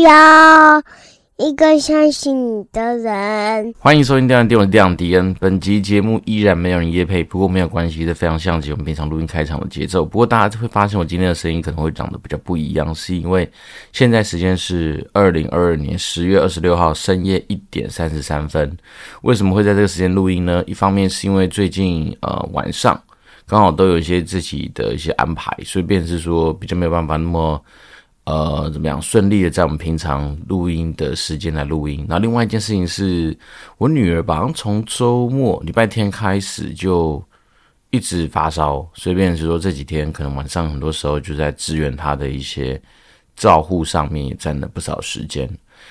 要一个相信你的人。欢迎收听《电玩店》，我是电玩迪恩。本集节目依然没有人夜配，不过没有关系，这非常像极我们平常录音开场的节奏。不过大家会发现我今天的声音可能会长得比较不一样，是因为现在时间是二零二二年十月二十六号深夜一点三十三分。为什么会在这个时间录音呢？一方面是因为最近呃晚上。刚好都有一些自己的一些安排，所以便是说比较没有办法那么呃怎么样顺利的在我们平常录音的时间来录音。那另外一件事情是我女儿吧，从周末礼拜天开始就一直发烧，随便是说这几天可能晚上很多时候就在支援她的一些照护上面也占了不少时间。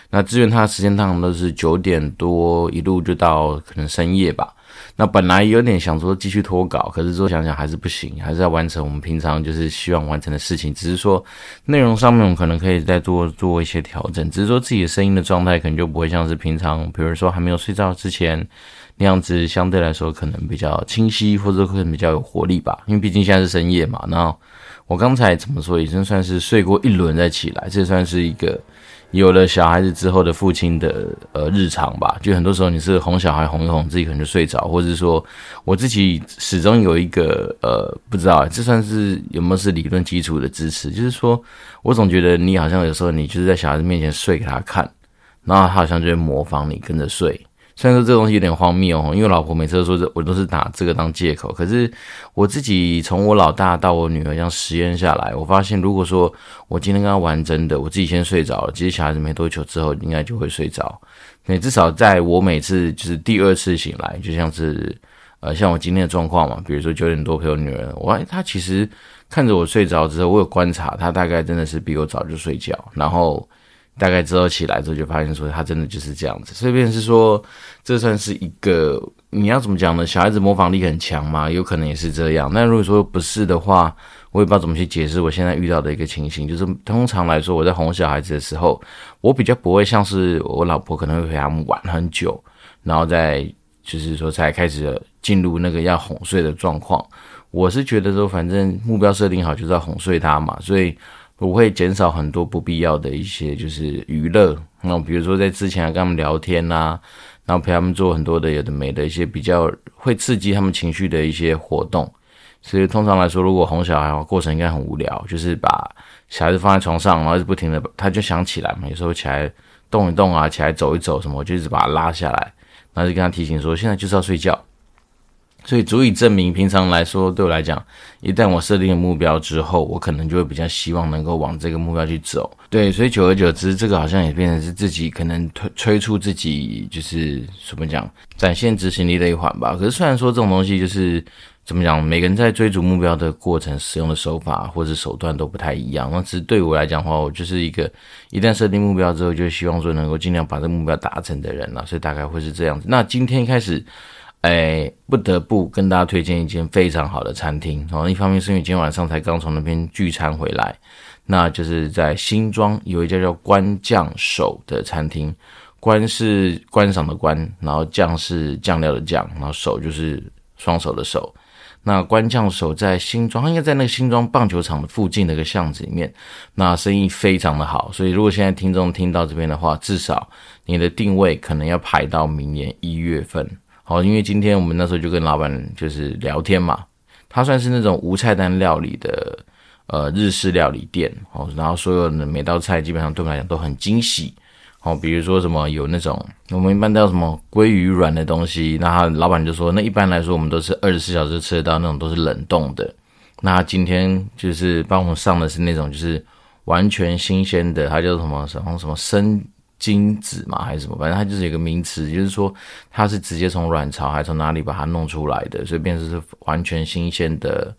那支援他的时间通常都是九点多一路就到可能深夜吧。那本来有点想说继续拖稿，可是说想想还是不行，还是要完成我们平常就是希望完成的事情。只是说内容上面我们可能可以再多做一些调整。只是说自己的声音的状态可能就不会像是平常，比如说还没有睡觉之前那样子，相对来说可能比较清晰，或者会比较有活力吧。因为毕竟现在是深夜嘛。那我刚才怎么说，已经算是睡过一轮再起来，这算是一个。有了小孩子之后的父亲的呃日常吧，就很多时候你是哄小孩哄一哄，自己可能就睡着，或者是说我自己始终有一个呃不知道这算是有没有是理论基础的支持，就是说我总觉得你好像有时候你就是在小孩子面前睡给他看，然后他好像就会模仿你跟着睡。虽然说这东西有点荒谬哦，因为老婆每次都说这，我都是拿这个当借口。可是我自己从我老大到我女儿这样实验下来，我发现如果说我今天跟她玩真的，我自己先睡着了，其实小孩子没多久之后应该就会睡着。那至少在我每次就是第二次醒来，就像是呃像我今天的状况嘛，比如说九点多陪我女儿，我她其实看着我睡着之后，我有观察她大概真的是比我早就睡觉，然后。大概之后起来之后，就发现说他真的就是这样子，所以便是说，这算是一个你要怎么讲呢？小孩子模仿力很强嘛，有可能也是这样。那如果说不是的话，我也不知道怎么去解释我现在遇到的一个情形。就是通常来说，我在哄小孩子的时候，我比较不会像是我老婆可能会陪他们玩很久，然后再就是说才开始进入那个要哄睡的状况。我是觉得说，反正目标设定好就是要哄睡他嘛，所以。我会减少很多不必要的一些就是娱乐，那比如说在之前跟他们聊天呐、然后陪他们做很多的有的没的一些比较会刺激他们情绪的一些活动。所以通常来说，如果哄小孩的话，过程应该很无聊，就是把小孩子放在床上，然后就不停的他就想起来嘛，有时候起来动一动啊，起来走一走什么，我就一直把他拉下来，然后就跟他提醒说，现在就是要睡觉。所以足以证明，平常来说，对我来讲，一旦我设定了目标之后，我可能就会比较希望能够往这个目标去走。对，所以久而久之，这个好像也变成是自己可能推催促自己，就是怎么讲，展现执行力的一环吧。可是虽然说这种东西就是怎么讲，每个人在追逐目标的过程使用的手法或者手段都不太一样。那其实对我来讲的话，我就是一个一旦设定目标之后，就希望说能够尽量把这个目标达成的人了。所以大概会是这样子。那今天开始。哎，不得不跟大家推荐一间非常好的餐厅哦。一方面是因为今天晚上才刚从那边聚餐回来，那就是在新庄有一家叫观酱手的餐厅。观是观赏的观，然后酱是酱料的酱，然后手就是双手的手。那观酱手在新庄，应该在那个新庄棒球场的附近的一个巷子里面。那生意非常的好，所以如果现在听众听到这边的话，至少你的定位可能要排到明年一月份。好，因为今天我们那时候就跟老板就是聊天嘛，他算是那种无菜单料理的呃日式料理店哦，然后所有的每道菜基本上对我们来讲都很惊喜哦，比如说什么有那种我们一般都要什么鲑鱼卵的东西，那他老板就说，那一般来说我们都是二十四小时吃得到那种都是冷冻的，那他今天就是帮我们上的是那种就是完全新鲜的，他叫什么什么什么生。精子嘛，还是什么？反正它就是有个名词，就是说它是直接从卵巢还是从哪里把它弄出来的，所以变成是完全新鲜的，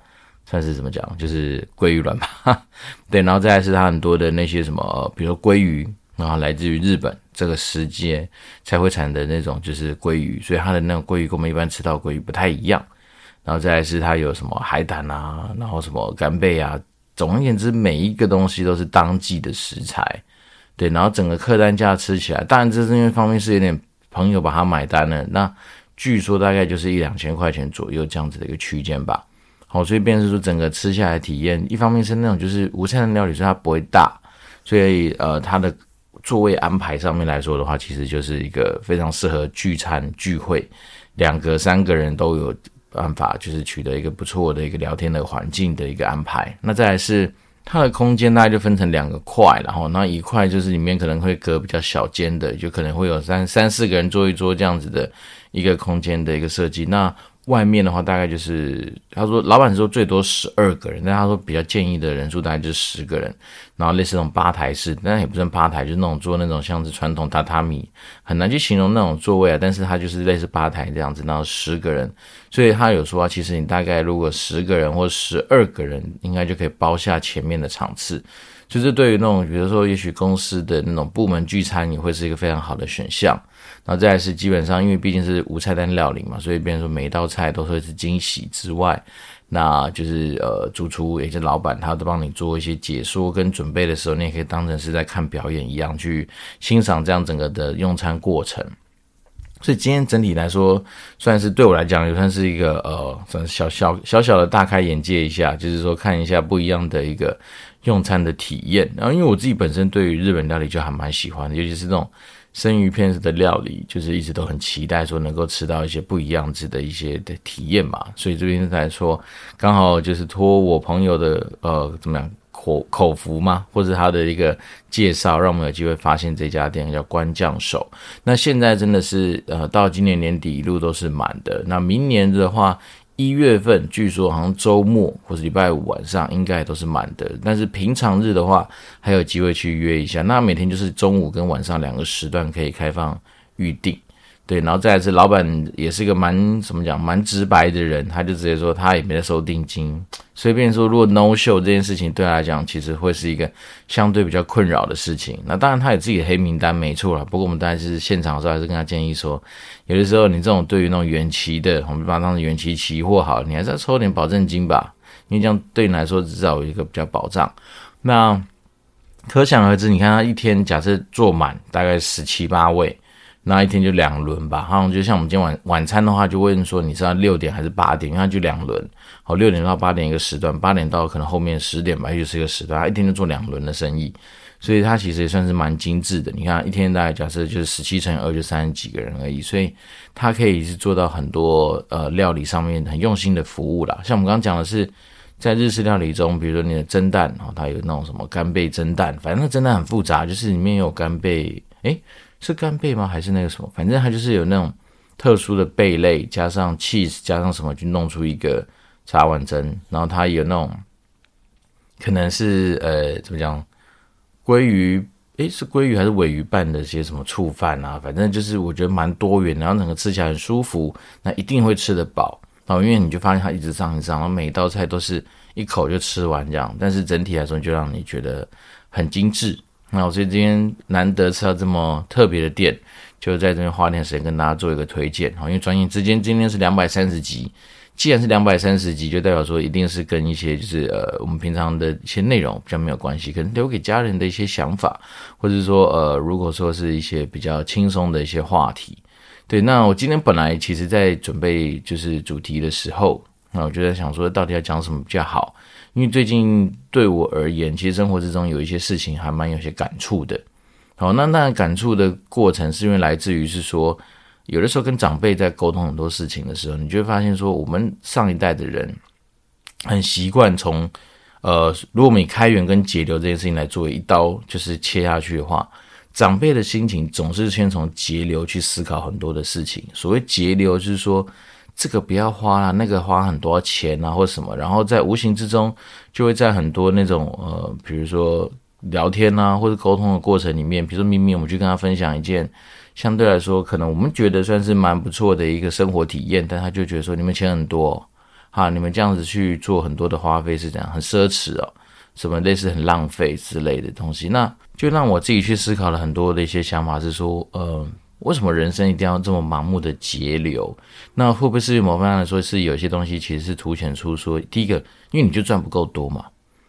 算是怎么讲？就是鲑鱼卵吧。对，然后再来是它很多的那些什么，比如说鲑鱼，然后来自于日本这个时节才会产的那种就是鲑鱼，所以它的那种鲑鱼跟我们一般吃到鲑鱼不太一样。然后再来是它有什么海胆啊，然后什么干贝啊，总而言之，每一个东西都是当季的食材。对，然后整个客单价吃起来，当然这是因为方面是有点朋友把它买单了，那据说大概就是一两千块钱左右这样子的一个区间吧。好，所以变成说整个吃下来体验，一方面是那种就是无菜的料理，所以它不会大，所以呃，它的座位安排上面来说的话，其实就是一个非常适合聚餐聚会，两个三个人都有办法，就是取得一个不错的一个聊天的环境的一个安排。那再来是。它的空间大概就分成两个块，然后那一块就是里面可能会隔比较小间的，就可能会有三三四个人坐一桌这样子的一个空间的一个设计。那外面的话，大概就是他说老板说最多十二个人，但他说比较建议的人数大概就是十个人。然后类似那种吧台式，但也不算吧台，就那种做那种像是传统榻榻米，很难去形容那种座位啊。但是它就是类似吧台这样子，然后十个人，所以他有说啊，其实你大概如果十个人或十二个人，应该就可以包下前面的场次。就是对于那种比如说也许公司的那种部门聚餐，也会是一个非常好的选项。然后再是基本上，因为毕竟是无菜单料理嘛，所以变成说每一道菜都会是惊喜之外，那就是呃，主厨也是老板，他都帮你做一些解说跟准备的时候，你也可以当成是在看表演一样去欣赏这样整个的用餐过程。所以今天整体来说，算是对我来讲也算是一个呃，算是小小小小的大开眼界一下，就是说看一下不一样的一个用餐的体验。然后因为我自己本身对于日本料理就还蛮喜欢的，尤其是这种。生鱼片式的料理，就是一直都很期待说能够吃到一些不一样子的一些的体验嘛，所以这边来说，刚好就是托我朋友的呃怎么样口口福嘛，或者他的一个介绍，让我们有机会发现这家店叫关将手。那现在真的是呃到今年年底一路都是满的，那明年的话。一月份据说好像周末或者礼拜五晚上应该都是满的，但是平常日的话还有机会去约一下。那每天就是中午跟晚上两个时段可以开放预定。对，然后再来是老板也是一个蛮怎么讲蛮直白的人，他就直接说他也没在收定金，随便说如果 no show 这件事情对他来讲其实会是一个相对比较困扰的事情。那当然他有自己的黑名单没错啦，不过我们当然是现场的时候还是跟他建议说，有的时候你这种对于那种远期的，我们把它当成远期期货好，你还是要抽点保证金吧，因为这样对你来说至少有一个比较保障。那可想而知，你看他一天假设坐满大概十七八位。那一天就两轮吧，好像就像我们今天晚晚餐的话，就问说你是要六点还是八点？因为它就两轮，好，六点到八点一个时段，八点到可能后面十点吧，又是一个时段，他一天就做两轮的生意，所以他其实也算是蛮精致的。你看一天大概假设就是十七乘以二就三十几个人而已，所以他可以是做到很多呃料理上面很用心的服务啦。像我们刚刚讲的是在日式料理中，比如说你的蒸蛋，哦，它有那种什么干贝蒸蛋，反正那蒸蛋很复杂，就是里面有干贝，诶。是干贝吗？还是那个什么？反正它就是有那种特殊的贝类，加上 cheese，加上什么，去弄出一个茶碗蒸。然后它有那种可能是呃，怎么讲？鲑鱼？诶，是鲑鱼还是尾鱼拌的些什么醋饭啊？反正就是我觉得蛮多元，然后整个吃起来很舒服，那一定会吃得饱。然后因为你就发现它一直上一直上，然后每一道菜都是一口就吃完这样。但是整体来说，就让你觉得很精致。那我所以今天难得吃到这么特别的店，就在这边花点时间跟大家做一个推荐。好，因为转眼之间今天是两百三十集，既然是两百三十集，就代表说一定是跟一些就是呃我们平常的一些内容比较没有关系，可能留给家人的一些想法，或者说呃如果说是一些比较轻松的一些话题。对，那我今天本来其实在准备就是主题的时候，那我就在想说到底要讲什么比较好。因为最近对我而言，其实生活之中有一些事情还蛮有些感触的。好，那那感触的过程是因为来自于是说，有的时候跟长辈在沟通很多事情的时候，你就会发现说，我们上一代的人很习惯从呃，如果我们以开源跟节流这件事情来作为一刀就是切下去的话，长辈的心情总是先从节流去思考很多的事情。所谓节流，就是说。这个不要花啊，那个花很多钱啊，或什么，然后在无形之中就会在很多那种呃，比如说聊天啊，或者沟通的过程里面，比如说明明我们去跟他分享一件相对来说可能我们觉得算是蛮不错的一个生活体验，但他就觉得说你们钱很多，哈，你们这样子去做很多的花费是这样很奢侈哦，什么类似很浪费之类的东西，那就让我自己去思考了很多的一些想法，是说呃。为什么人生一定要这么盲目的节流？那会不会是某方面来说，是有些东西其实是凸显出说，第一个，因为你就赚不够多嘛。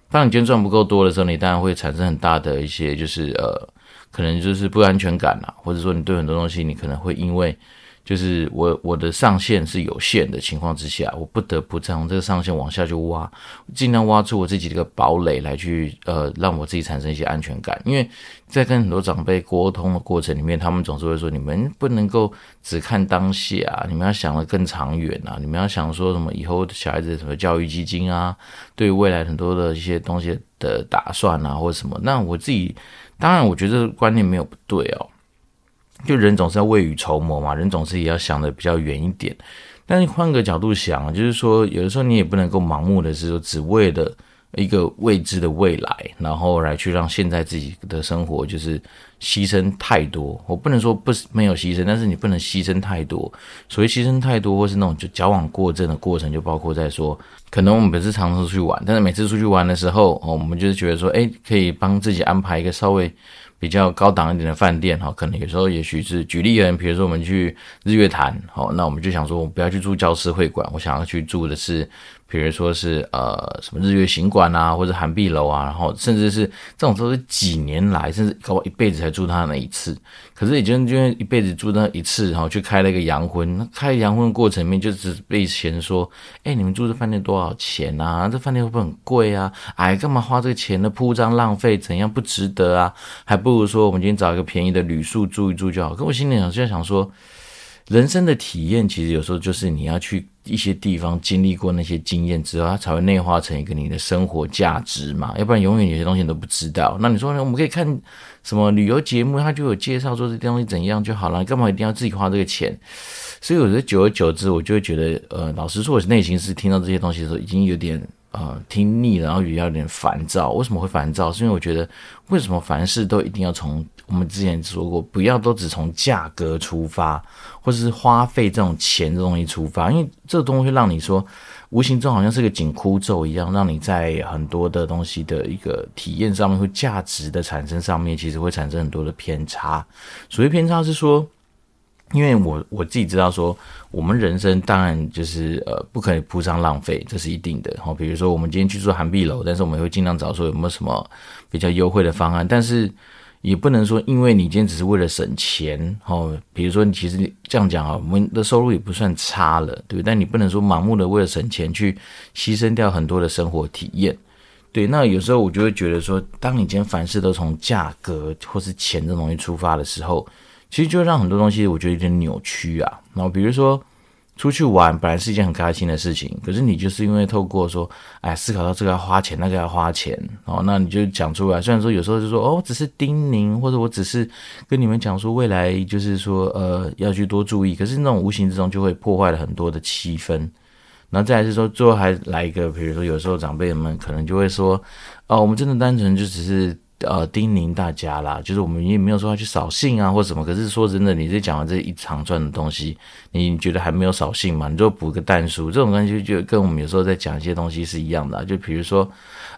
当你今天赚不够多的时候，你当然会产生很大的一些，就是呃，可能就是不安全感啦，或者说你对很多东西，你可能会因为就是我我的上限是有限的情况之下，我不得不从这个上限往下去挖，尽量挖出我自己的一个堡垒来去，呃，让我自己产生一些安全感。因为在跟很多长辈沟通的过程里面，他们总是会说：你们不能够只看当下，你们要想得更长远啊！你们要想说什么以后小孩子什么教育基金啊，对未来很多的一些东西的打算啊，或者什么。那我自己当然，我觉得观念没有不对哦。就人总是要未雨绸缪嘛，人总是也要想的比较远一点。但是换个角度想，就是说，有的时候你也不能够盲目的是说，只为了一个未知的未来，然后来去让现在自己的生活就是牺牲太多。我不能说不没有牺牲，但是你不能牺牲太多。所谓牺牲太多，或是那种就矫枉过正的过程，就包括在说，可能我们不是常常出去玩，但是每次出去玩的时候，哦，我们就是觉得说，哎，可以帮自己安排一个稍微。比较高档一点的饭店哈，可能有时候也许是举例人，比如说我们去日月潭，好，那我们就想说，我不要去住教师会馆，我想要去住的是。比如说是呃什么日月行馆啊，或者涵碧楼啊，然后甚至是这种都是几年来，甚至搞一辈子才住他那一次。可是已经因为一辈子住那一次，然后去开了一个洋荤。那开洋荤过程里面就只被嫌说，哎，你们住这饭店多少钱啊？这饭店会不会很贵啊？哎，干嘛花这个钱呢？铺张浪费，怎样不值得啊？还不如说我们今天找一个便宜的旅宿住一住就好。可我心里想就在想说。人生的体验其实有时候就是你要去一些地方经历过那些经验之后，它才会内化成一个你的生活价值嘛。要不然永远有些东西你都不知道。那你说呢？我们可以看什么旅游节目，它就有介绍说这东西怎样就好了，干嘛一定要自己花这个钱？所以我觉得久而久之，我就会觉得，呃，老实说，我内心是听到这些东西的时候，已经有点。呃，听腻了，然后也有点烦躁。为什么会烦躁？是因为我觉得，为什么凡事都一定要从我们之前说过，不要都只从价格出发，或者是花费这种钱这东西出发？因为这个东西会让你说，无形中好像是个紧箍咒一样，让你在很多的东西的一个体验上面，或价值的产生上面，其实会产生很多的偏差。所谓偏差是说。因为我我自己知道说，我们人生当然就是呃不可以铺张浪费，这是一定的。好，比如说我们今天去住涵碧楼，但是我们会尽量找说有没有什么比较优惠的方案，但是也不能说因为你今天只是为了省钱，哦，比如说你其实这样讲啊，我们的收入也不算差了，对不对？但你不能说盲目的为了省钱去牺牲掉很多的生活体验。对，那有时候我就会觉得说，当你今天凡事都从价格或是钱这东西出发的时候。其实就让很多东西我觉得有点扭曲啊。然后比如说出去玩本来是一件很开心的事情，可是你就是因为透过说，哎，思考到这个要花钱，那个要花钱，哦，那你就讲出来。虽然说有时候就说哦，只是叮咛，或者我只是跟你们讲说未来就是说呃要去多注意，可是那种无形之中就会破坏了很多的气氛。然后再来是说最后还来一个，比如说有时候长辈们可能就会说，哦，我们真的单纯就只是。呃，叮咛大家啦，就是我们也没有说要去扫兴啊，或什么。可是说真的，你这讲完这一长串的东西，你觉得还没有扫兴吗？你就补个但书，这种东西就跟我们有时候在讲一些东西是一样的。就比如说，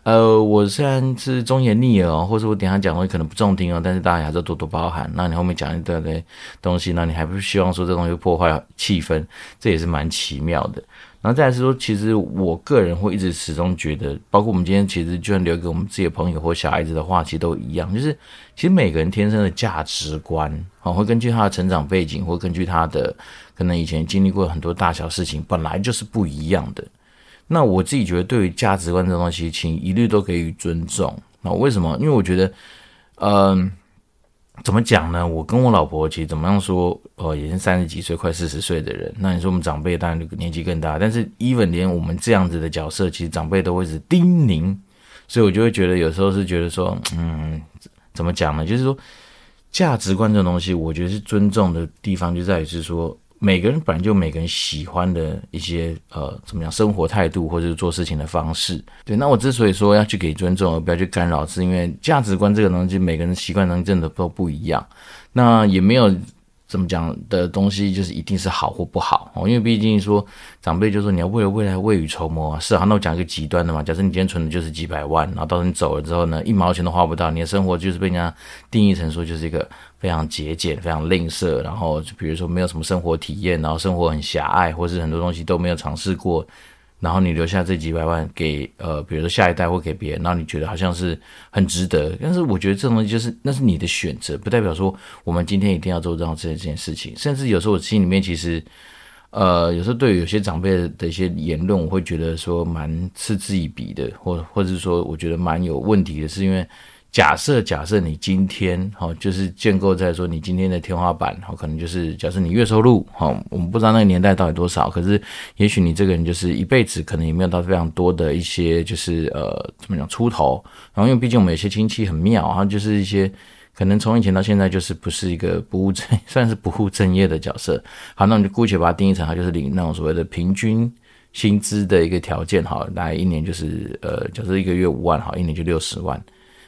呃，我虽然是忠言逆耳哦，或者我等下讲会可能不中听哦，但是大家还是多多包涵。那你后面讲一堆的东西，那你还不希望说这东西破坏气氛？这也是蛮奇妙的。然后再来是说，其实我个人会一直始终觉得，包括我们今天其实就算留给我们自己的朋友或小孩子的话，其实都一样，就是其实每个人天生的价值观，啊，会根据他的成长背景，或根据他的可能以前经历过很多大小事情，本来就是不一样的。那我自己觉得，对于价值观这东西，请一律都给予尊重。那为什么？因为我觉得，嗯、怎么讲呢？我跟我老婆其实怎么样说，呃，也是三十几岁、快四十岁的人。那你说我们长辈当然年纪更大，但是 even 连我们这样子的角色，其实长辈都会是叮咛，所以我就会觉得有时候是觉得说，嗯，怎么讲呢？就是说价值观这种东西，我觉得是尊重的地方就在于是说。每个人本来就每个人喜欢的一些呃怎么样生活态度或者是做事情的方式，对。那我之所以说要去给尊重而不要去干扰，是因为价值观这个东西，每个人习惯能真的都不一样。那也没有。怎么讲的东西就是一定是好或不好哦，因为毕竟说长辈就说你要为了未来未雨绸缪啊，是啊，那我讲一个极端的嘛，假设你今天存的就是几百万，然后到时候你走了之后呢，一毛钱都花不到，你的生活就是被人家定义成说就是一个非常节俭、非常吝啬，然后就比如说没有什么生活体验，然后生活很狭隘，或是很多东西都没有尝试过。然后你留下这几百万给呃，比如说下一代或给别人，然后你觉得好像是很值得。但是我觉得这种东西就是那是你的选择，不代表说我们今天一定要做这样这件事情。甚至有时候我心里面其实。呃，有时候对于有些长辈的一些言论，我会觉得说蛮嗤之以鼻的，或或者是说我觉得蛮有问题的，是因为假设假设你今天好，就是建构在说你今天的天花板，好，可能就是假设你月收入好，我们不知道那个年代到底多少，可是也许你这个人就是一辈子可能也没有到非常多的一些就是呃怎么讲出头，然后因为毕竟我们有些亲戚很妙，哈，就是一些。可能从以前到现在就是不是一个不务正，算是不务正业的角色。好，那我们就姑且把它定义成，它就是领那种所谓的平均薪资的一个条件。哈，大概一年就是呃，假设一个月五万，哈，一年就六十万。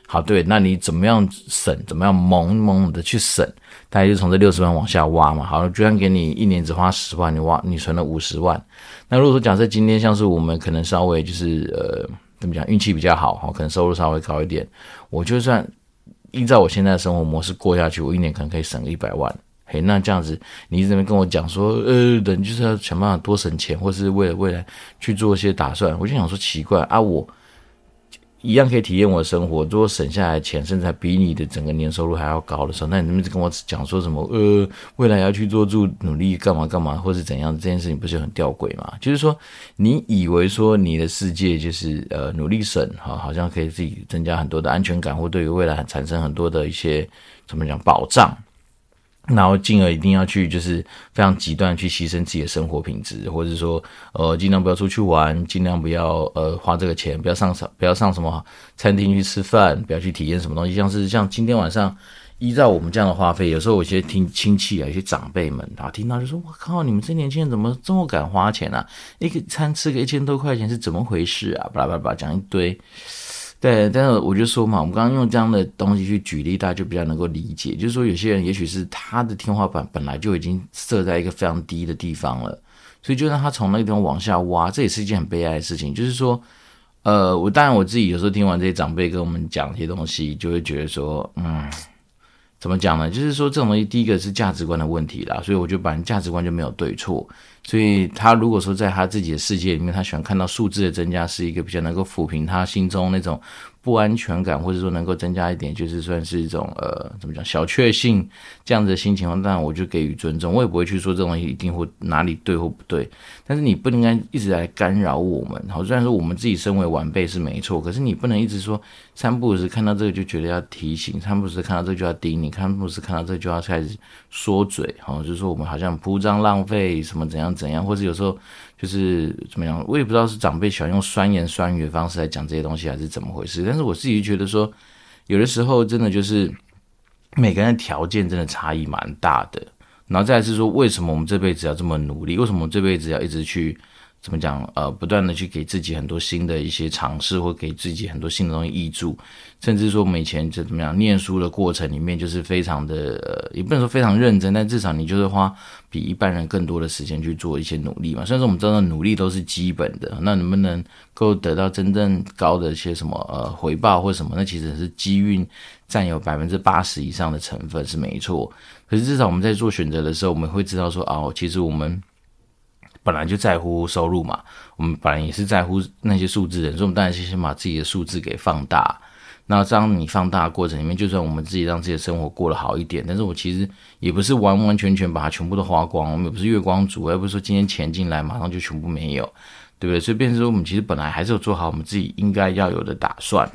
好，对，那你怎么样省？怎么样猛猛的去省？大概就从这六十万往下挖嘛。好，居然给你一年只花十万，你挖你存了五十万。那如果说假设今天像是我们可能稍微就是呃，怎么讲，运气比较好，好，可能收入稍微高一点，我就算。依照我现在的生活模式过下去，我一年可能可以省一百万。嘿，那这样子，你一直在那边跟我讲说，呃，人就是要想办法多省钱，或是为了未来去做一些打算。我就想说，奇怪啊，我。一样可以体验我的生活。如果省下来钱，甚至比你的整个年收入还要高的时候，那你能不能跟我讲说什么？呃，未来要去做住努力，干嘛干嘛，或是怎样？这件事情不是很吊诡吗？就是说，你以为说你的世界就是呃努力省，哈，好像可以自己增加很多的安全感，或对于未来产生很多的一些怎么讲保障。然后进而一定要去，就是非常极端去牺牲自己的生活品质，或者是说，呃，尽量不要出去玩，尽量不要呃花这个钱，不要上不要上什么餐厅去吃饭，不要去体验什么东西。像是像今天晚上，依照我们这样的花费，有时候有些听亲戚啊，有些长辈们啊，听到就说：“我靠，你们这年轻人怎么这么敢花钱啊？一个餐吃个一千多块钱是怎么回事啊？”巴拉巴拉讲一堆。对，但是我就说嘛，我们刚刚用这样的东西去举例，大家就比较能够理解。就是说，有些人也许是他的天花板本来就已经设在一个非常低的地方了，所以就让他从那个地方往下挖，这也是一件很悲哀的事情。就是说，呃，我当然我自己有时候听完这些长辈跟我们讲这些东西，就会觉得说，嗯，怎么讲呢？就是说，这种东西第一个是价值观的问题啦，所以我就把价值观就没有对错。所以他如果说在他自己的世界里面，他喜欢看到数字的增加是一个比较能够抚平他心中那种不安全感，或者说能够增加一点，就是算是一种呃怎么讲小确幸这样子的心情，当然我就给予尊重，我也不会去说这东西一定会哪里对或不对。但是你不应该一直来干扰我们。好，虽然说我们自己身为晚辈是没错，可是你不能一直说三不五时看到这个就觉得要提醒，三不五时看到这个就要盯你，三不五时看到这个就要开始说嘴，好，就是说我们好像铺张浪费什么怎样。怎样，或者有时候就是怎么样，我也不知道是长辈喜欢用酸言酸语的方式来讲这些东西，还是怎么回事。但是我自己觉得说，有的时候真的就是每个人的条件真的差异蛮大的。然后再是说，为什么我们这辈子要这么努力？为什么我们这辈子要一直去？怎么讲？呃，不断的去给自己很多新的一些尝试，或给自己很多新的东西挹注，甚至说我们以前就怎么样，念书的过程里面就是非常的，呃，也不能说非常认真，但至少你就是花比一般人更多的时间去做一些努力嘛。虽然说我们知道努力都是基本的，那能不能够得到真正高的一些什么呃回报或什么，那其实是机运占有百分之八十以上的成分是没错。可是至少我们在做选择的时候，我们会知道说，哦，其实我们。本来就在乎收入嘛，我们本来也是在乎那些数字的，所以我们当然是先把自己的数字给放大。那当你放大的过程里面，就算我们自己让自己的生活过得好一点，但是我其实也不是完完全全把它全部都花光，我们也不是月光族，也不是说今天钱进来马上就全部没有，对不对？所以变成说，我们其实本来还是有做好我们自己应该要有的打算。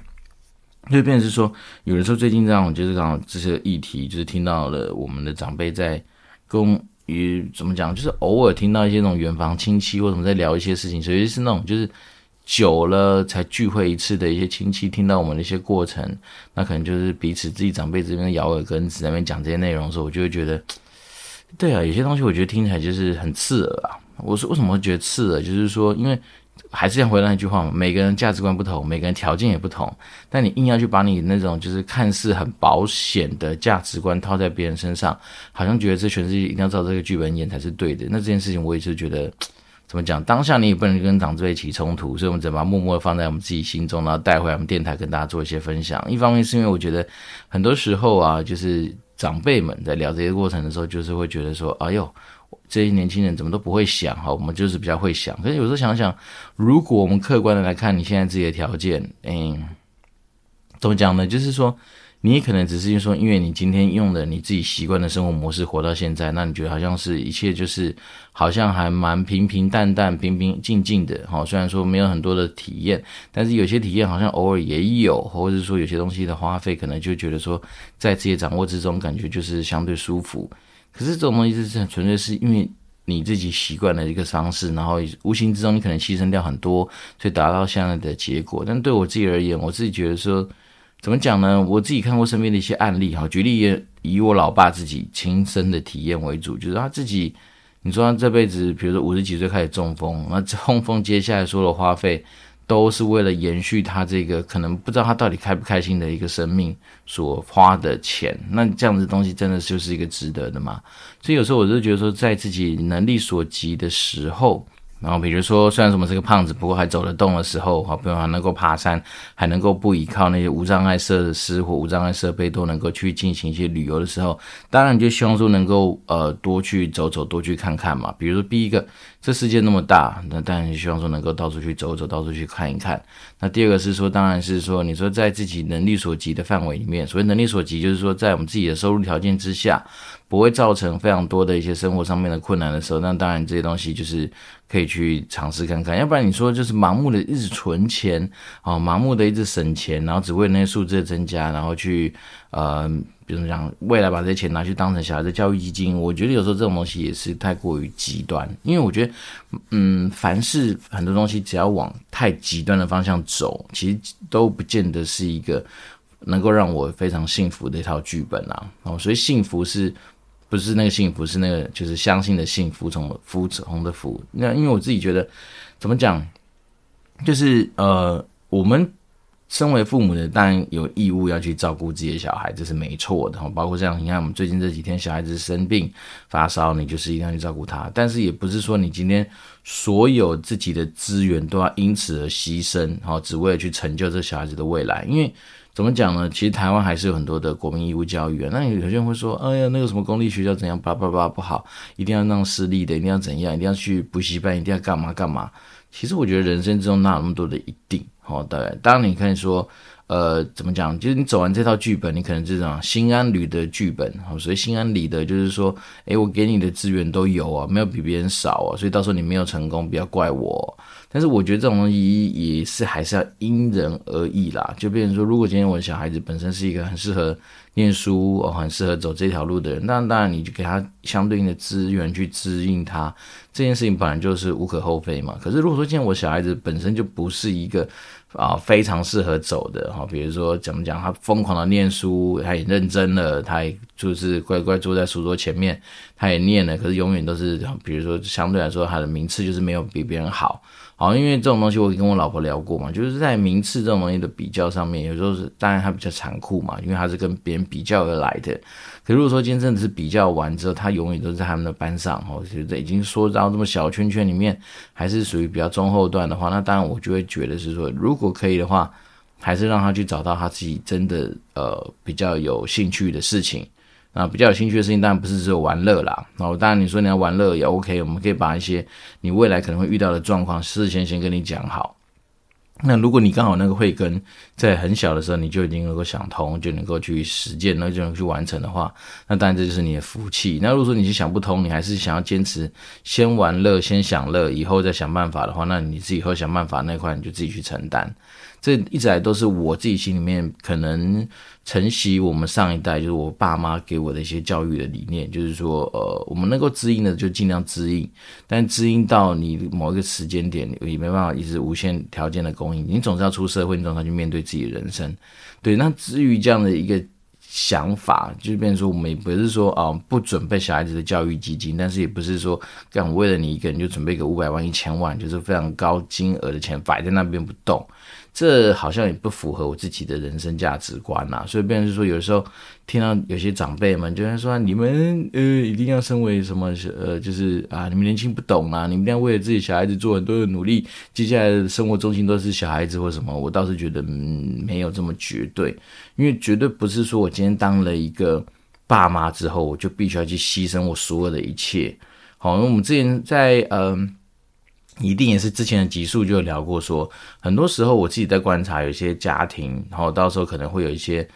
所以变成是说，有的时候最近这样，就是刚好这些议题，就是听到了我们的长辈在跟。于怎么讲，就是偶尔听到一些那种远房亲戚或者我们在聊一些事情，尤其是那种就是久了才聚会一次的一些亲戚，听到我们的一些过程，那可能就是彼此自己长辈这边咬耳根子那边讲这些内容的时候，我就会觉得，对啊，有些东西我觉得听起来就是很刺耳啊。我说为什么会觉得刺耳，就是说因为。还是要回到那句话嘛，每个人价值观不同，每个人条件也不同，但你硬要去把你那种就是看似很保险的价值观套在别人身上，好像觉得这全世界一定要照这个剧本演才是对的。那这件事情我也是觉得，怎么讲？当下你也不能跟长辈起冲突，所以我们只能把默默放在我们自己心中，然后带回来我们电台跟大家做一些分享。一方面是因为我觉得很多时候啊，就是长辈们在聊这些过程的时候，就是会觉得说，哎呦。这些年轻人怎么都不会想哈，我们就是比较会想。可是有时候想想，如果我们客观的来看你现在自己的条件，嗯，怎么讲呢？就是说。你也可能只是说，因为你今天用的你自己习惯的生活模式活到现在，那你觉得好像是一切就是好像还蛮平平淡淡、平平静静的哈。虽然说没有很多的体验，但是有些体验好像偶尔也有，或者是说有些东西的花费，可能就觉得说在自己掌握之中，感觉就是相对舒服。可是这种东西是纯粹是因为你自己习惯的一个方式，然后无形之中你可能牺牲掉很多，所以达到现在的结果。但对我自己而言，我自己觉得说。怎么讲呢？我自己看过身边的一些案例哈，举例也以我老爸自己亲身的体验为主，就是他自己，你说他这辈子，比如说五十几岁开始中风，那中风接下来所有的花费，都是为了延续他这个可能不知道他到底开不开心的一个生命所花的钱，那这样子东西真的就是一个值得的吗？所以有时候我就觉得说，在自己能力所及的时候。然后比如说，虽然说我们是个胖子，不过还走得动的时候，好，比如还能够爬山，还能够不依靠那些无障碍设施或无障碍设备，都能够去进行一些旅游的时候，当然就希望说能够呃多去走走，多去看看嘛。比如说第一个，这世界那么大，那当然希望说能够到处去走走，到处去看一看。那第二个是说，当然是说你说在自己能力所及的范围里面，所谓能力所及，就是说在我们自己的收入条件之下。不会造成非常多的一些生活上面的困难的时候，那当然这些东西就是可以去尝试看看。要不然你说就是盲目的一直存钱啊，盲目的一直省钱，然后只为那些数字的增加，然后去呃，比如讲未来把这些钱拿去当成小孩的教育基金，我觉得有时候这种东西也是太过于极端。因为我觉得，嗯，凡事很多东西只要往太极端的方向走，其实都不见得是一个能够让我非常幸福的一套剧本啊。哦，所以幸福是。不是那个幸福，是那个就是相信的幸福，从福从的福。那因为我自己觉得，怎么讲，就是呃，我们身为父母的，当然有义务要去照顾自己的小孩，这是没错的。包括这样，你看我们最近这几天小孩子生病发烧，你就是一定要去照顾他。但是也不是说你今天所有自己的资源都要因此而牺牲，好，只为了去成就这小孩子的未来，因为。怎么讲呢？其实台湾还是有很多的国民义务教育啊。那有些人会说：“哎呀，那个什么公立学校怎样，叭叭叭不好，一定要让私立的，一定要怎样，一定要去补习班，一定要干嘛干嘛。”其实我觉得人生之中哪有那么多的一定？哦，对。当然你可以说，呃，怎么讲？就是你走完这套剧本，你可能这种心安理得剧本。哦，所以心安理得就是说，哎，我给你的资源都有啊，没有比别人少啊，所以到时候你没有成功，不要怪我。但是我觉得这种东西也是还是要因人而异啦。就变成说，如果今天我的小孩子本身是一个很适合念书哦，很适合走这条路的人，那当然你就给他相对应的资源去指引他，这件事情本来就是无可厚非嘛。可是如果说今天我小孩子本身就不是一个啊非常适合走的哈，比如说怎么讲，他疯狂的念书，他也认真了，他也就是乖乖坐在书桌前面，他也念了，可是永远都是比如说相对来说他的名次就是没有比别人好。好，因为这种东西我跟我老婆聊过嘛，就是在名次这种东西的比较上面，有时候是当然它比较残酷嘛，因为它是跟别人比较而来的。可如果说今天真的是比较完之后，他永远都在他们的班上，哦，觉得已经说到这么小圈圈里面，还是属于比较中后段的话，那当然我就会觉得是说，如果可以的话，还是让他去找到他自己真的呃比较有兴趣的事情。啊，比较有兴趣的事情当然不是只有玩乐啦。然后当然你说你要玩乐也 OK，我们可以把一些你未来可能会遇到的状况事先先跟你讲好。那如果你刚好那个慧根在很小的时候你就已经能够想通，就能够去实践，那就能去完成的话，那当然这就是你的福气。那如果说你是想不通，你还是想要坚持先玩乐先享乐，以后再想办法的话，那你自己以后想办法那块你就自己去承担。这一直来都是我自己心里面可能承袭我们上一代，就是我爸妈给我的一些教育的理念，就是说，呃，我们能够支应的就尽量支应，但支应到你某一个时间点，也没办法一直无限条件的供应，你总是要出社会，你总是要去面对自己的人生。对，那至于这样的一个想法，就变成说，我们也不是说啊、不准备小孩子的教育基金，但是也不是说，干为了你一个人就准备个五百万、一千万，就是非常高金额的钱摆在那边不动。这好像也不符合我自己的人生价值观呐、所以变成是说，有时候听到有些长辈们就会说，你们呃一定要身为什么呃，就是啊，你们年轻不懂啊，你们一定要为了自己小孩子做很多的努力，接下来的生活重心都是小孩子或什么，我倒是觉得嗯没有这么绝对，因为绝对不是说我今天当了一个爸妈之后，我就必须要去牺牲我所有的一切。好，因为我们之前在嗯、呃，一定也是之前的集数就有聊过说，很多时候我自己在观察有些家庭，然后到时候可能会有一些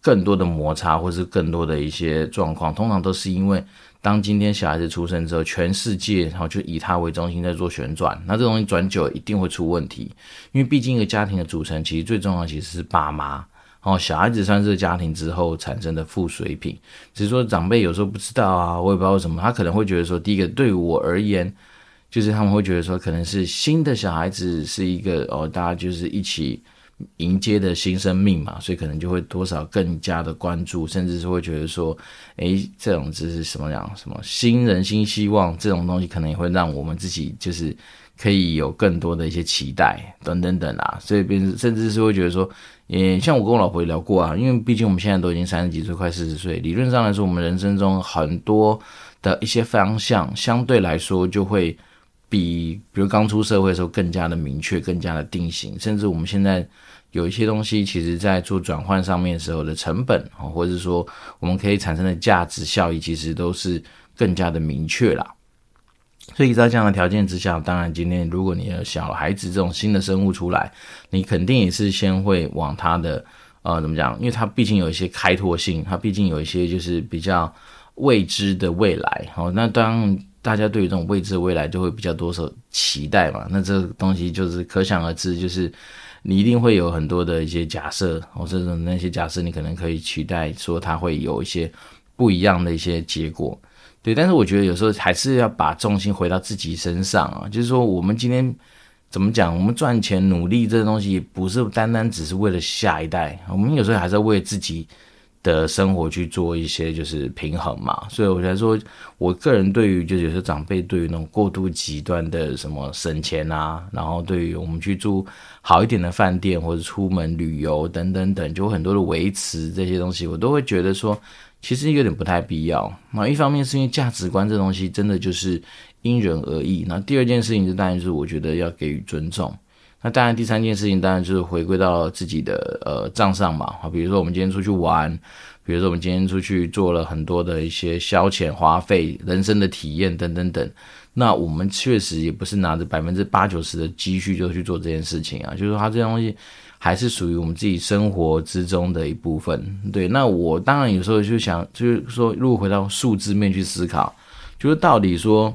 更多的摩擦，或是更多的一些状况，通常都是因为当今天小孩子出生之后，全世界然后就以他为中心在做旋转，那这东西转久一定会出问题，因为毕竟一个家庭的组成，其实最重要其实是爸妈。哦，小孩子算是家庭之后产生的附水品，只是说长辈有时候不知道啊，我也不知道为什么，他可能会觉得说，第一个对我而言，就是他们会觉得说，可能是新的小孩子是一个哦，大家就是一起迎接的新生命嘛，所以可能就会多少更加的关注，甚至是会觉得说，诶，这种只是什么样，什么新人新希望这种东西，可能也会让我们自己就是。可以有更多的一些期待等等等啊，所以变甚至是会觉得说，也像我跟我老婆也聊过啊，因为毕竟我们现在都已经三十几岁，快四十岁，理论上来说，我们人生中很多的一些方向相对来说就会比，比如刚出社会的时候更加的明确，更加的定型，甚至我们现在有一些东西，其实在做转换上面的时候的成本，或者是说我们可以产生的价值效益，其实都是更加的明确啦。所以在这样的条件之下，当然今天如果你有小孩子这种新的生物出来，你肯定也是先会往他的呃怎么讲？因为他毕竟有一些开拓性，他毕竟有一些就是比较未知的未来。好，那当大家对于这种未知的未来就会比较多所期待嘛。那这东西就是可想而知，就是你一定会有很多的一些假设，或者是那些假设你可能可以期待说它会有一些不一样的一些结果。对，但是我觉得有时候还是要把重心回到自己身上啊，就是说我们今天怎么讲，我们赚钱努力这个东西，不是单单只是为了下一代，我们有时候还是为自己的生活去做一些就是平衡嘛。所以我觉得说，我个人对于就是有些长辈对于那种过度极端的什么省钱啊，然后对于我们去住好一点的饭店或者出门旅游等等等，就很多的维持这些东西，我都会觉得说。其实有点不太必要。那一方面是因为价值观这东西真的就是因人而异。那第二件事情就当然是我觉得要给予尊重。那当然第三件事情当然就是回归到自己的呃账上嘛。好，比如说我们今天出去玩，比如说我们今天出去做了很多的一些消遣花费、人生的体验等等等。那我们确实也不是拿着百分之八九十的积蓄就去做这件事情啊。就是说它这东西。还是属于我们自己生活之中的一部分，对。那我当然有时候就想，就是说，如果回到数字面去思考，就是到底说，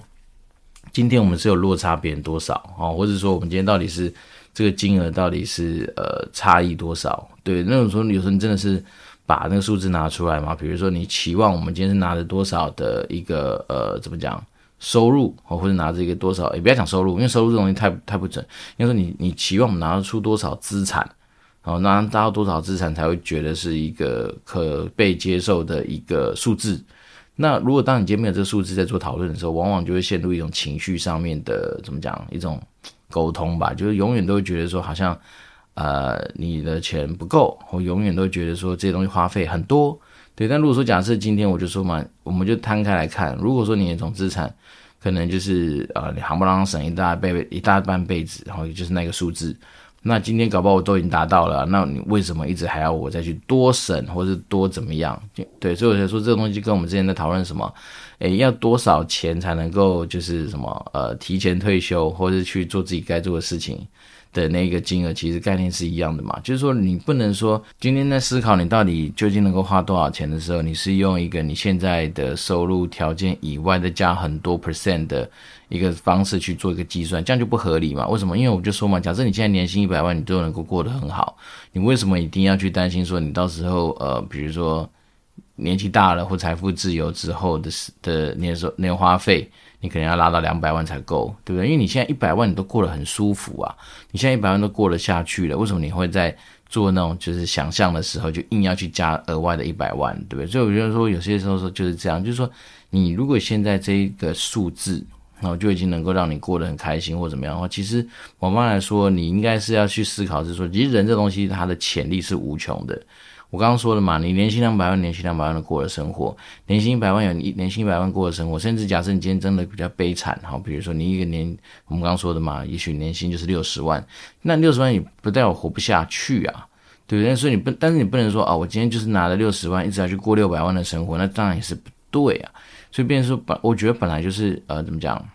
今天我们是有落差别人多少啊？或者说，我们今天到底是这个金额到底是呃差异多少？对，那种时候有时候你真的是把那个数字拿出来嘛？比如说，你期望我们今天是拿着多少的一个呃怎么讲？收入，或者拿着一个多少，也不要讲收入，因为收入这东西太太不准。应该说你你期望我们拿得出多少资产，哦，拿拿到多少资产才会觉得是一个可被接受的一个数字。那如果当你今天没有这个数字在做讨论的时候，往往就会陷入一种情绪上面的怎么讲一种沟通吧，就是永远都觉得说好像呃你的钱不够，我永远都觉得说这些东西花费很多。对，但如果说假设今天我就说嘛，我们就摊开来看，如果说你的总资产可能就是呃，你夯不啷省一大辈一大半辈子，然后就是那个数字，那今天搞不好我都已经达到了，那你为什么一直还要我再去多省或者多怎么样？对，所以我才说这个东西跟我们之前在讨论什么，诶，要多少钱才能够就是什么呃提前退休，或者去做自己该做的事情。的那个金额其实概念是一样的嘛，就是说你不能说今天在思考你到底究竟能够花多少钱的时候，你是用一个你现在的收入条件以外的加很多 percent 的一个方式去做一个计算，这样就不合理嘛？为什么？因为我就说嘛，假设你现在年薪一百万，你都能够过得很好，你为什么一定要去担心说你到时候呃，比如说年纪大了或财富自由之后的的年收年花费？你可能要拉到两百万才够，对不对？因为你现在一百万你都过得很舒服啊，你现在一百万都过得下去了，为什么你会在做那种就是想象的时候就硬要去加额外的一百万，对不对？所以我觉得说有些时候说就是这样，就是说你如果现在这一个数字，然后就已经能够让你过得很开心或怎么样的话，其实往往来说你应该是要去思考，是说其实人这东西它的潜力是无穷的。我刚刚说的嘛，你年薪两百万，年薪两百万的过的生活，年薪一百万有你年薪一百万过的生活，甚至假设你今天真的比较悲惨，好，比如说你一个年，我们刚刚说的嘛，也许年薪就是六十万，那六十万你不代表活不下去啊，对不对？所以你不，但是你不能说啊，我今天就是拿了六十万，一直要去过六百万的生活，那当然也是不对啊。所以变成说本，我觉得本来就是呃，怎么讲，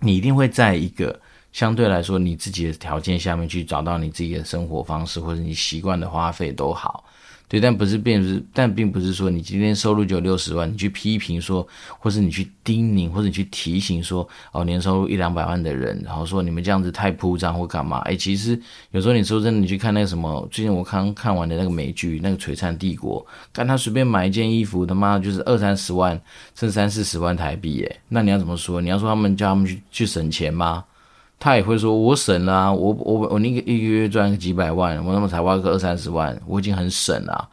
你一定会在一个相对来说你自己的条件下面去找到你自己的生活方式，或者你习惯的花费都好。对，但不是并不是，但并不是说你今天收入就有六十万，你去批评说，或是你去叮咛，或者你去提醒说，哦，年收入一两百万的人，然后说你们这样子太铺张或干嘛？哎，其实有时候你说真的，你去看那个什么，最近我刚看完的那个美剧，那个《璀璨帝国》，看他随便买一件衣服，他妈就是二三十万，甚三四十万台币，哎，那你要怎么说？你要说他们叫他们去去省钱吗？他也会说：“我省了，我我我那个一个月赚个几百万，我那么才花个二三十万，我已经很省了。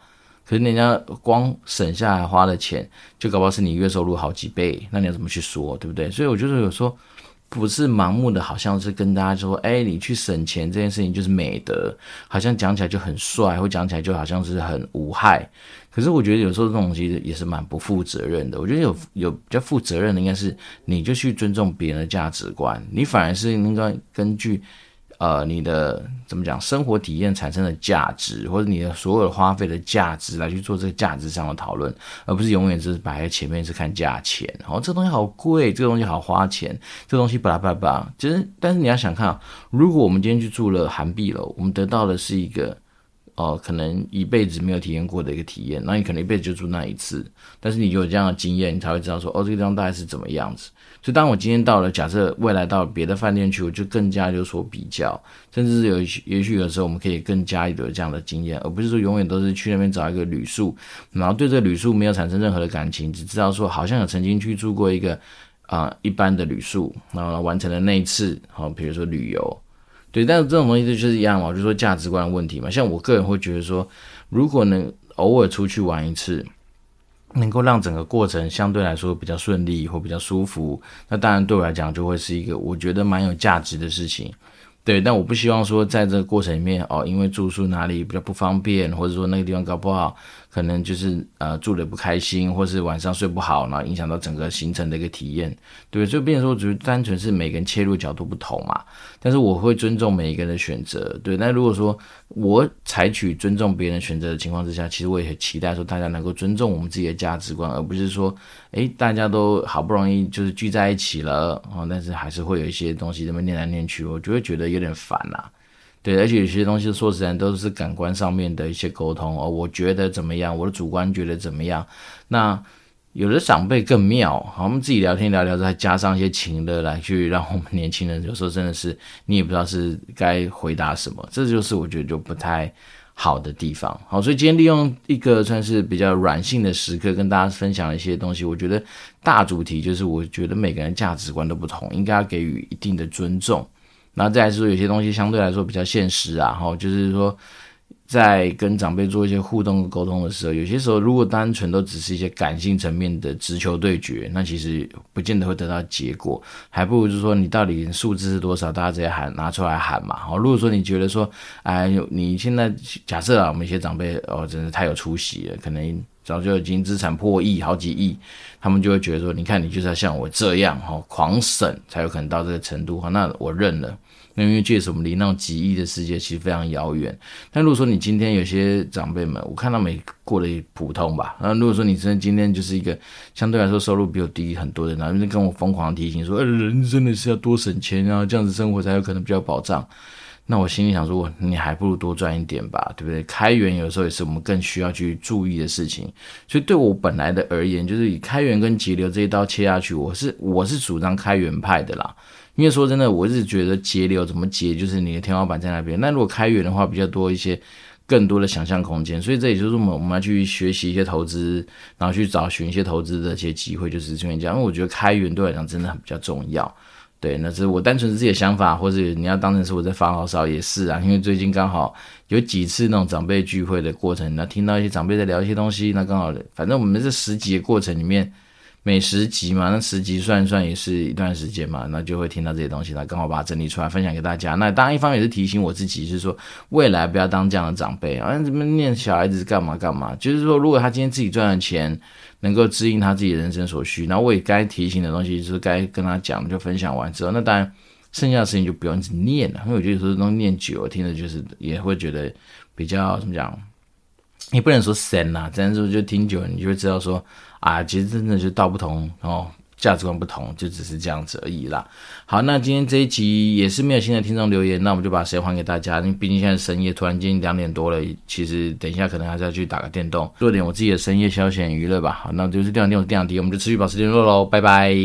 可是人家光省下来花的钱，就搞不好是你月收入好几倍，那你要怎么去说，对不对？所以我觉得有时候不是盲目的，好像是跟大家说，哎，你去省钱这件事情就是美德，好像讲起来就很帅，或讲起来就好像是很无害。”可是我觉得有时候这种东西也是蛮不负责任的。我觉得有有比较负责任的，应该是你就去尊重别人的价值观，你反而是应该根据，呃，你的怎么讲生活体验产生的价值，或者你的所有的花费的价值来去做这个价值上的讨论，而不是永远只是摆在前面是看价钱。哦，这东西好贵，这个东西好花钱，这东西巴拉巴拉巴。其实，但是你要想看，如果我们今天去住了韩碧楼，我们得到的是一个。哦，可能一辈子没有体验过的一个体验，那你可能一辈子就住那一次，但是你有这样的经验，你才会知道说，哦，这个地方大概是怎么样子。所以，当我今天到了，假设未来到别的饭店去，我就更加有所比较，甚至是有也许有时候我们可以更加有这样的经验，而不是说永远都是去那边找一个旅宿，然后对这个旅宿没有产生任何的感情，只知道说好像有曾经去住过一个啊、一般的旅宿，然后完成了那一次，好，比如说旅游。对，但是这种东西就是一样嘛，就是说价值观问题嘛。像我个人会觉得说，如果能偶尔出去玩一次，能够让整个过程相对来说比较顺利或比较舒服，那当然对我来讲就会是一个我觉得蛮有价值的事情。对，但我不希望说在这个过程里面哦，因为住宿哪里比较不方便，或者说那个地方搞不好。可能就是呃住的不开心，或是晚上睡不好，然后影响到整个行程的一个体验，对，所以变成说，只是单纯是每个人切入角度不同嘛。但是我会尊重每一个人的选择，对。那如果说我采取尊重别人选择的情况之下，其实我也很期待说大家能够尊重我们自己的价值观，而不是说，诶，大家都好不容易就是聚在一起了，哦，但是还是会有一些东西这么念来念去，我就会觉得有点烦呐。对，而且有些东西说实在都是感官上面的一些沟通哦，我觉得怎么样，我的主观觉得怎么样。那有的长辈更妙，好，我们自己聊天聊聊，再加上一些情乐来去让我们年轻人，有时候真的是你也不知道是该回答什么，这就是我觉得就不太好的地方。好，所以今天利用一个算是比较软性的时刻，跟大家分享一些东西。我觉得大主题就是，我觉得每个人价值观都不同，应该要给予一定的尊重。然后再来说，有些东西相对来说比较现实啊，哈，就是说，在跟长辈做一些互动沟通的时候，有些时候如果单纯都只是一些感性层面的直球对决，那其实不见得会得到结果，还不如就是说，你到底数字是多少，大家直接喊拿出来喊嘛，好，如果说你觉得说，哎，你现在假设啊，我们一些长辈哦，真的太有出息了，可能。早就已经资产破亿，好几亿，他们就会觉得说：“你看，你就是要像我这样哈，狂省才有可能到这个程度哈。”那我认了，那因为确实我们离那种几亿的世界其实非常遥远。但如果说你今天有些长辈们，我看他们过得普通吧。那如果说你真的今天就是一个相对来说收入比我低很多的，然后就跟我疯狂提醒说：“，人真的是要多省钱，然后这样子生活才有可能比较保障。”那我心里想说，你还不如多赚一点吧，对不对？开源有时候也是我们更需要去注意的事情。所以对我本来的而言，就是以开源跟节流这一刀切下去，我是我是主张开源派的啦。因为说真的，我是觉得节流怎么节，就是你的天花板在那边。那如果开源的话，比较多一些更多的想象空间。所以这也就是我们我们要去学习一些投资，然后去找寻一些投资的一些机会，就是这样。因为我觉得开源对我来讲真的很比较重要。对，那是我单纯自己的想法，或者你要当成是我在发牢骚也是啊。因为最近刚好有几次那种长辈聚会的过程，那听到一些长辈在聊一些东西，那刚好反正我们这十集的过程里面，每十集嘛，那十集算一算也是一段时间嘛，那就会听到这些东西，那刚好把它整理出来分享给大家。那当然一方面也是提醒我自己，就是说未来不要当这样的长辈啊，怎么念小孩子干嘛干嘛？就是说，如果他今天自己赚了钱。能够支应他自己人生所需，那我也该提醒的东西，就是该跟他讲，就分享完之后，那当然剩下的事情就不用一直念了，因为我觉得有时候东西念久了，听着就是也会觉得比较怎么讲，也不能说神呐，但是就听久了，你就会知道说啊，其实真的就道不同哦。价值观不同，就只是这样子而已啦。好，那今天这一集也是没有新的听众留言，那我们就把时间还给大家。因为毕竟现在深夜，突然间两点多了，其实等一下可能还是要去打个电动，做点我自己的深夜消遣娱乐吧。好，那就是电玩店，我是电玩迪，我们就持续保持联络喽，拜拜。